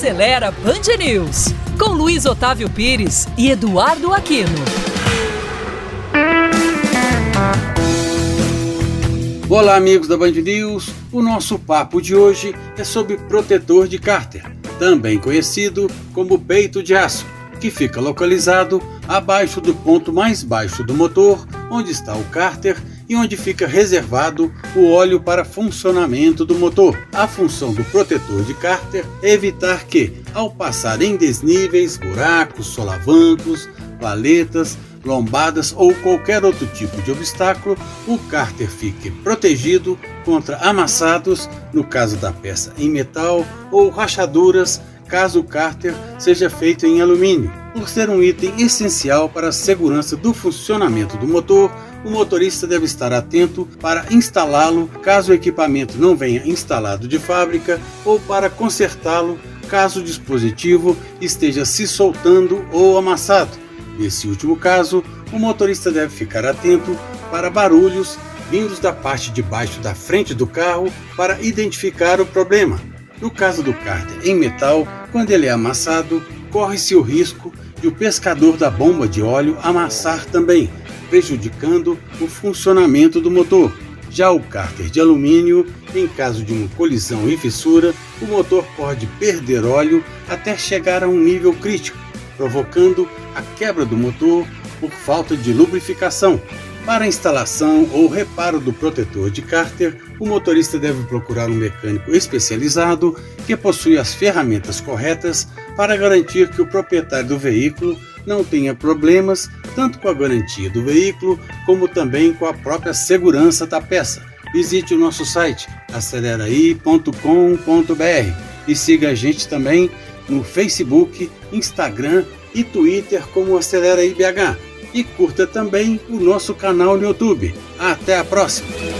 Acelera Band News, com Luiz Otávio Pires e Eduardo Aquino. Olá, amigos da Band News. O nosso papo de hoje é sobre protetor de cárter, também conhecido como peito de aço, que fica localizado abaixo do ponto mais baixo do motor, onde está o cárter e onde fica reservado o óleo para funcionamento do motor. A função do protetor de cárter é evitar que, ao passar em desníveis, buracos, solavancos, valetas, lombadas ou qualquer outro tipo de obstáculo, o cárter fique protegido contra amassados, no caso da peça em metal, ou rachaduras, caso o cárter seja feito em alumínio. Por ser um item essencial para a segurança do funcionamento do motor, o motorista deve estar atento para instalá-lo caso o equipamento não venha instalado de fábrica ou para consertá-lo caso o dispositivo esteja se soltando ou amassado. Nesse último caso, o motorista deve ficar atento para barulhos vindos da parte de baixo da frente do carro para identificar o problema. No caso do cárter em metal, quando ele é amassado, corre-se o risco de o pescador da bomba de óleo amassar também, prejudicando o funcionamento do motor. Já o cárter de alumínio, em caso de uma colisão e fissura, o motor pode perder óleo até chegar a um nível crítico, provocando a quebra do motor por falta de lubrificação. Para a instalação ou reparo do protetor de cárter, o motorista deve procurar um mecânico especializado que possui as ferramentas corretas para garantir que o proprietário do veículo não tenha problemas tanto com a garantia do veículo como também com a própria segurança da peça. Visite o nosso site aceleraí.com.br e siga a gente também no Facebook, Instagram e Twitter como Acelera IBH. E curta também o nosso canal no YouTube. Até a próxima!